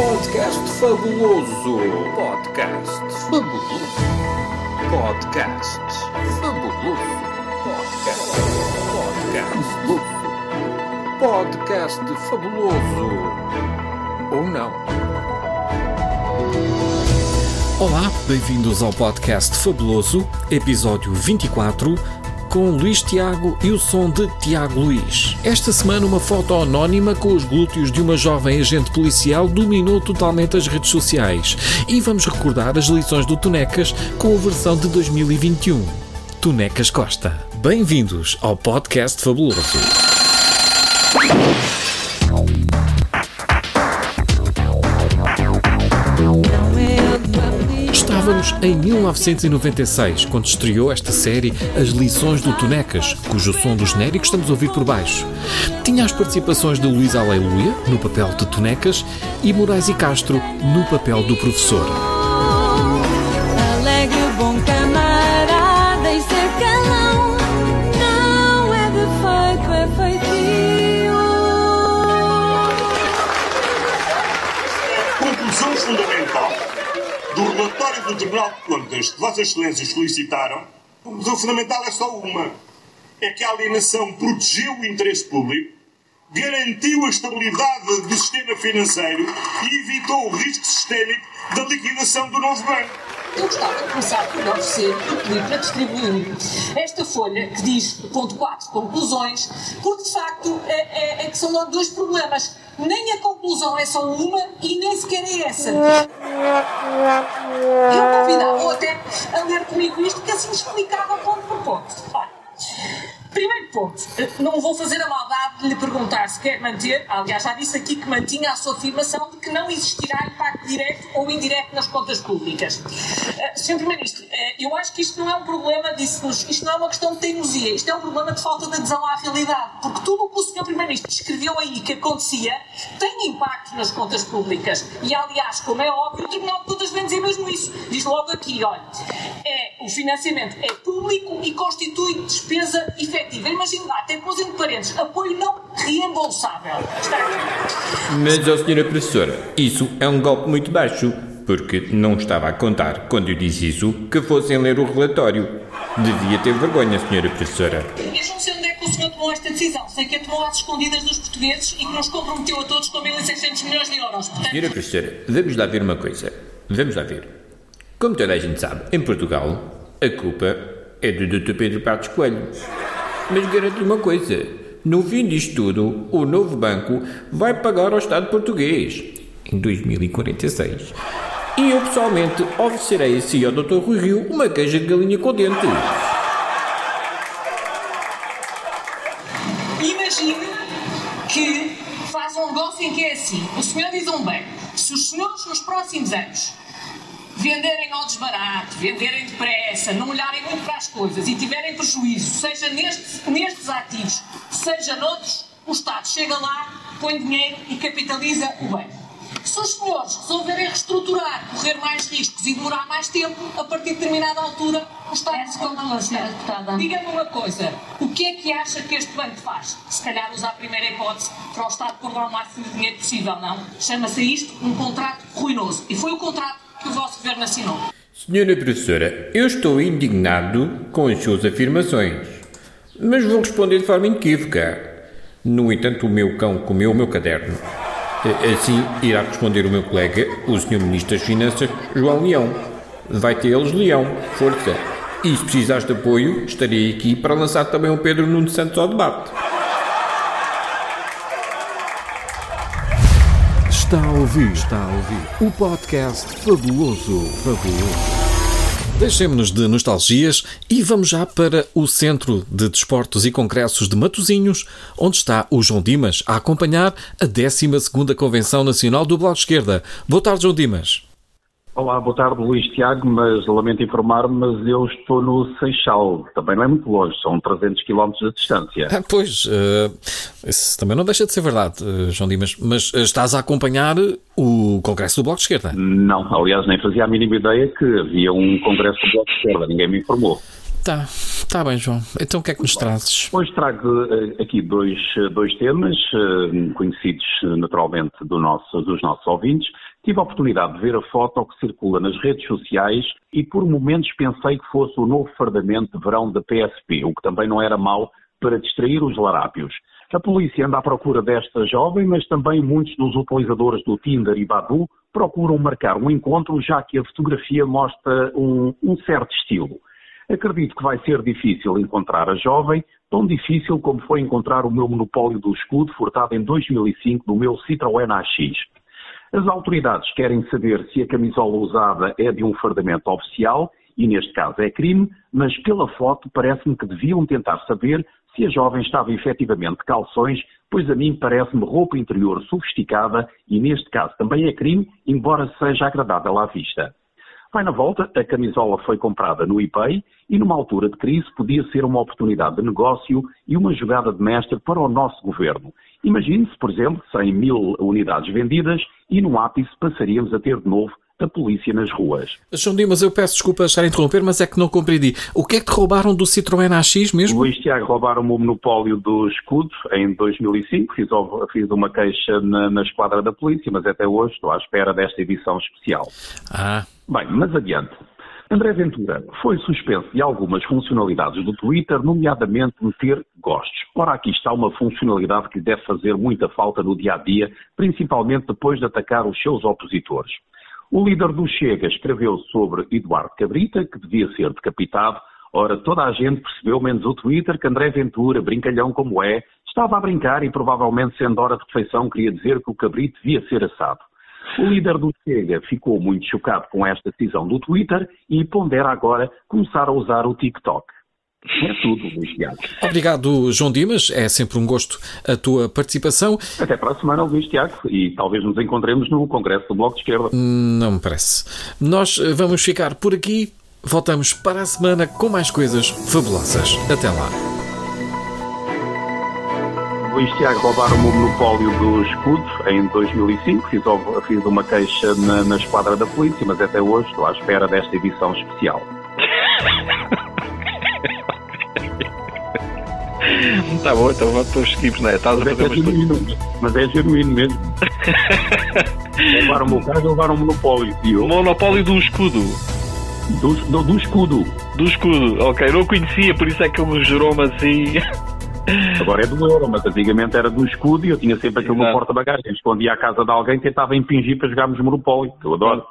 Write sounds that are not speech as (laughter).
Podcast fabuloso. Podcast fabuloso. Podcast fabuloso. Podcast. Podcast. Podcast fabuloso. Ou não? Olá, bem-vindos ao podcast Fabuloso, episódio 24 com Luís Tiago e o som de Tiago Luís. Esta semana, uma foto anónima com os glúteos de uma jovem agente policial dominou totalmente as redes sociais. E vamos recordar as lições do Tonecas com a versão de 2021. Tonecas Costa. Bem-vindos ao podcast Fabuloso. Em 1996, quando estreou esta série As Lições do Tonecas, cujo som do genérico estamos a ouvir por baixo. Tinha as participações de Luís Aleluia, no papel de Tonecas, e Moraes e Castro, no papel do professor. Alegre, bom camarada e ser calão Não é defeito, é feitio Conclusão fundamental relatório do Tribunal de Contas que Vossas Excelências solicitaram, conclusão fundamental é só uma. É que a alienação protegeu o interesse público, garantiu a estabilidade do sistema financeiro e evitou o risco sistémico da liquidação do novo banco. Eu gostava de começar por oferecer e pedir para distribuir esta folha que diz ponto 4, conclusões, porque de facto é, é- é que são logo dois problemas. Nem a conclusão é só uma e nem sequer é essa. Eu convidava até a ler comigo isto, que assim explicava ponto por ponto. Primeiro ponto, não vou fazer a maldade de lhe perguntar se quer manter, aliás, já disse aqui que mantinha a sua afirmação de que não existirá impacto direto ou indireto nas contas públicas. Eh, Sr. Primeiro-Ministro, eh, eu acho que isto não é um problema, disse-nos, isto não é uma questão de teimosia, isto é um problema de falta de adesão à realidade, porque tudo o que o Sr. Primeiro-Ministro descreveu aí que acontecia tem impacto nas contas públicas. E, aliás, como é óbvio, o Tribunal de Contas vem dizer mesmo isso. Diz logo aqui, olha, é, o financiamento é público e constitui despesa efetiva. Imagine lá, até pôs entre parênteses, apoio não reembolsável. Mas, ó senhora professora, isso é um golpe muito baixo, porque não estava a contar, quando eu disse isso, que fossem ler o relatório. Devia ter vergonha, senhora professora. Sei onde é que o senhor tomou esta decisão. Sei que a tomou às escondidas dos portugueses e que nos comprometeu a todos com 1.600 milhões de euros. Portanto, Senhora professora, vamos lá ver uma coisa. Vamos lá ver. Como toda a gente sabe, em Portugal, a culpa é do Dr. Pedro Passos Coelho. Mas garanto-lhe uma coisa. No fim disto tudo, o novo banco vai pagar ao Estado português em 2046. E eu, pessoalmente, oferecerei assim ao Dr. Rui Rio uma queixa de galinha com dentes. Imagine que faz um negócio em que é assim: o senhor diz a um banco, se os senhores nos próximos anos venderem ao desbarato, venderem depressa, não olharem muito para as coisas e tiverem prejuízo, seja neste- nestes ativos, seja noutros, o Estado chega lá, põe dinheiro e capitaliza o banco. Se os senhores resolverem reestruturar, correr mais riscos e demorar mais tempo, a partir de determinada altura, o Estado se deputada. Diga-me uma coisa, o que é que acha que este banco faz? Se calhar usa a primeira hipótese para o Estado cobrar o máximo de dinheiro possível, não? Chama-se isto um contrato ruinoso. E foi o contrato que o vosso governo assinou. Senhora professora, eu estou indignado com as suas afirmações, mas vou responder de forma inequívoca. No entanto, o meu cão comeu o meu caderno. Assim irá responder o meu colega, o Sr. Ministro das Finanças, João Leão. Vai ter eles Leão, força. E se precisares de apoio, estarei aqui para lançar também o Pedro Nuno Santos ao debate. Está a ouvir, está a ouvir o podcast fabuloso, fabuloso. Deixemos-nos de nostalgias e vamos já para o Centro de Desportos e Congressos de Matosinhos, onde está o João Dimas a acompanhar a 12ª Convenção Nacional do Bloco Esquerda. Boa tarde, João Dimas. Olá, boa tarde Luís Tiago, mas lamento informar-me, mas eu estou no Seixal, também não é muito longe, são 300 km de distância. Ah, (laughs) pois, eh, isso também não deixa de ser verdade, eh, João Dimas, mas eh, estás a acompanhar o Congresso do Bloco de Esquerda. Não, aliás, nem fazia a mínima ideia que havia um congresso do Bloco de Esquerda, ninguém me informou. Tá, tá bem, João. Então o que é que nos trazes? Hoje trago aqui dois, dois temas, conhecidos naturalmente do nosso- dos nossos ouvintes, Tive a oportunidade de ver a foto que circula nas redes sociais e por momentos pensei que fosse o novo fardamento de verão da PSP, o que também não era mau para distrair os larápios. A polícia anda à procura desta jovem, mas também muitos dos utilizadores do Tinder e Badu procuram marcar um encontro, já que a fotografia mostra um, um certo estilo. Acredito que vai ser difícil encontrar a jovem, tão difícil como foi encontrar o meu monopólio do escudo furtado em 2005 do meu Citroën AX. As autoridades querem saber se a camisola usada é de um fardamento oficial, e neste caso é crime, mas pela foto parece-me que deviam tentar saber se a jovem estava efetivamente de calções, pois a mim parece-me roupa interior sofisticada e neste caso também é crime, embora seja agradável à vista. Vai na volta, a camisola foi comprada no eBay e numa altura de crise podia ser uma oportunidade de negócio e uma jogada de mestre para o nosso governo. Imagine-se, por exemplo, 100 mil unidades vendidas e no ápice passaríamos a ter de novo a polícia nas ruas. João Dimas, eu peço desculpa estar a interromper, mas é que não compreendi. O que é que te roubaram do Citroën AX mesmo? Luís Tiago roubaram-me o monopólio do escudo em 2005. Fiz, fiz uma queixa na, na, esquadra da polícia, mas até hoje estou à espera desta edição especial. Ah. Bem, mas adiante. André Ventura foi suspenso de algumas funcionalidades do Twitter, nomeadamente meter gostos. Ora, aqui está uma funcionalidade que deve fazer muita falta no dia a dia, principalmente depois de atacar os seus opositores. O líder do Chega escreveu sobre Eduardo Cabrita, que devia ser decapitado. Ora, toda a gente percebeu, menos o Twitter, que André Ventura, brincalhão como é, estava a brincar e provavelmente, sendo hora de refeição, queria dizer que o Cabrito devia ser assado. O líder do Chega ficou muito chocado com esta decisão do Twitter e pondera agora começar a usar o TikTok. É tudo, Luís Tiago. Obrigado, João Dimas. É sempre um gosto a tua participação. Até para a semana, Luís Tiago. E talvez nos encontremos no Congresso do Bloco de Esquerda. Não me parece. Nós vamos ficar por aqui. Voltamos para a semana com mais coisas fabulosas. Até lá. Luís Tiago roubaram-me o monopólio do escudo em 2005. Fiz, fiz uma queixa na, na esquadra da polícia, mas até hoje estou à espera desta edição especial. (laughs) (laughs) Tá bom, então vamos para os seguimos, né? Estás a fazer mas, é genuíno, mas é genuíno mesmo. (laughs) levaram o meu carro e levaram o monopólio. E eu... Monopólio do escudo. Do, do, do, escudo. Do escudo, ok. Não conhecia, por isso é que ele gerou-me assim. (laughs) Agora é do euro, mas antigamente era do escudo e eu tinha sempre aquilo no porta-bagagens. Quando ia à casa de alguém, tentava impingir para jogarmos monopólio, que eu adoro.